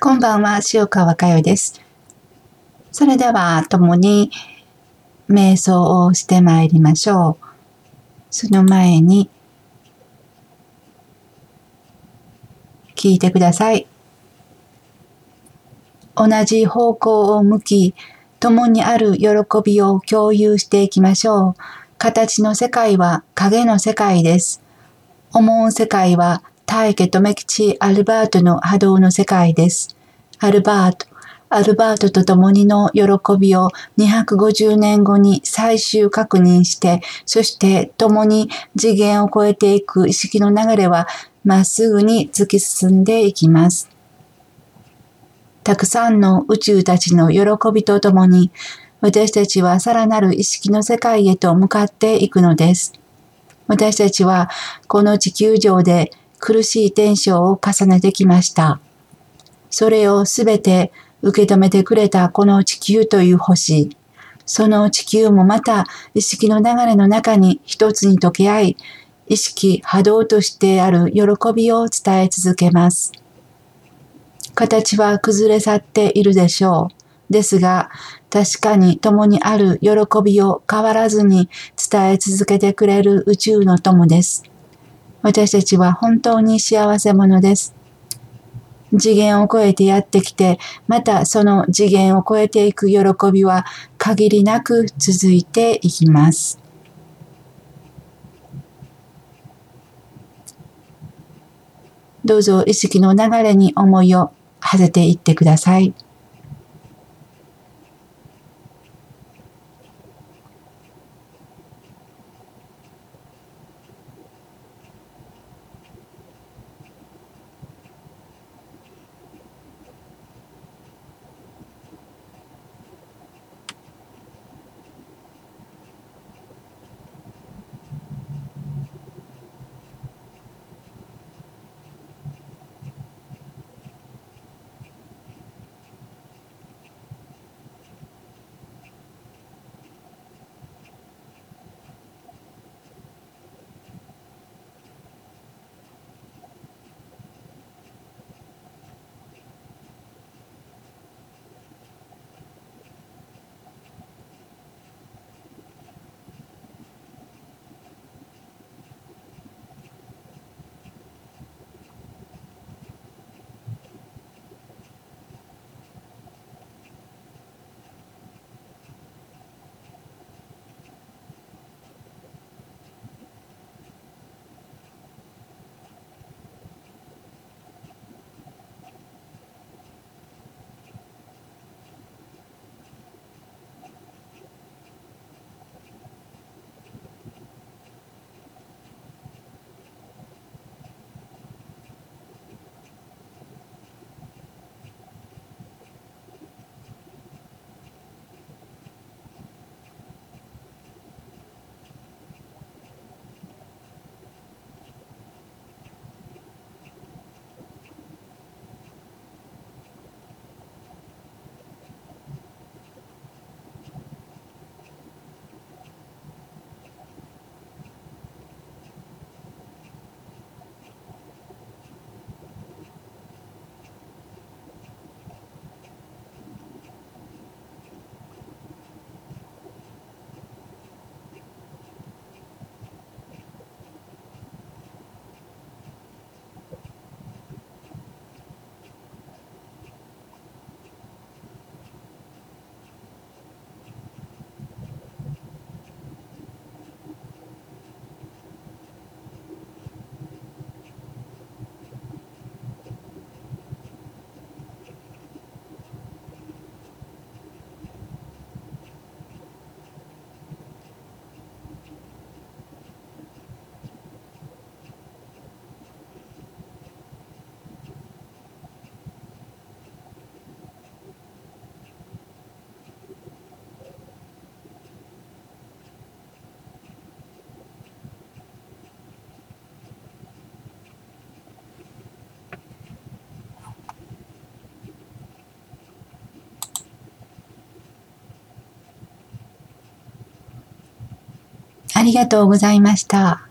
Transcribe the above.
こんばんは、塩川佳代です。それでは、共に瞑想をしてまいりましょう。その前に、聞いてください。同じ方向を向き、共にある喜びを共有していきましょう。形の世界は影の世界です。思う世界は大家留吉アルバートの波動の世界です。アルバート、アルバートと共にの喜びを250年後に最終確認して、そして共に次元を超えていく意識の流れはまっすぐに突き進んでいきます。たくさんの宇宙たちの喜びとともに、私たちはさらなる意識の世界へと向かっていくのです。私たちはこの地球上で苦しい転生を重ねてきました。それをすべて受け止めてくれたこの地球という星、その地球もまた意識の流れの中に一つに溶け合い、意識波動としてある喜びを伝え続けます。形は崩れ去っているでしょう。ですが、確かに共にある喜びを変わらずに伝え続けてくれる宇宙の友です。私たちは本当に幸せ者です。次元を超えてやってきて、またその次元を超えていく喜びは限りなく続いていきます。どうぞ意識の流れに思いを馳せていってください。ありがとうございました。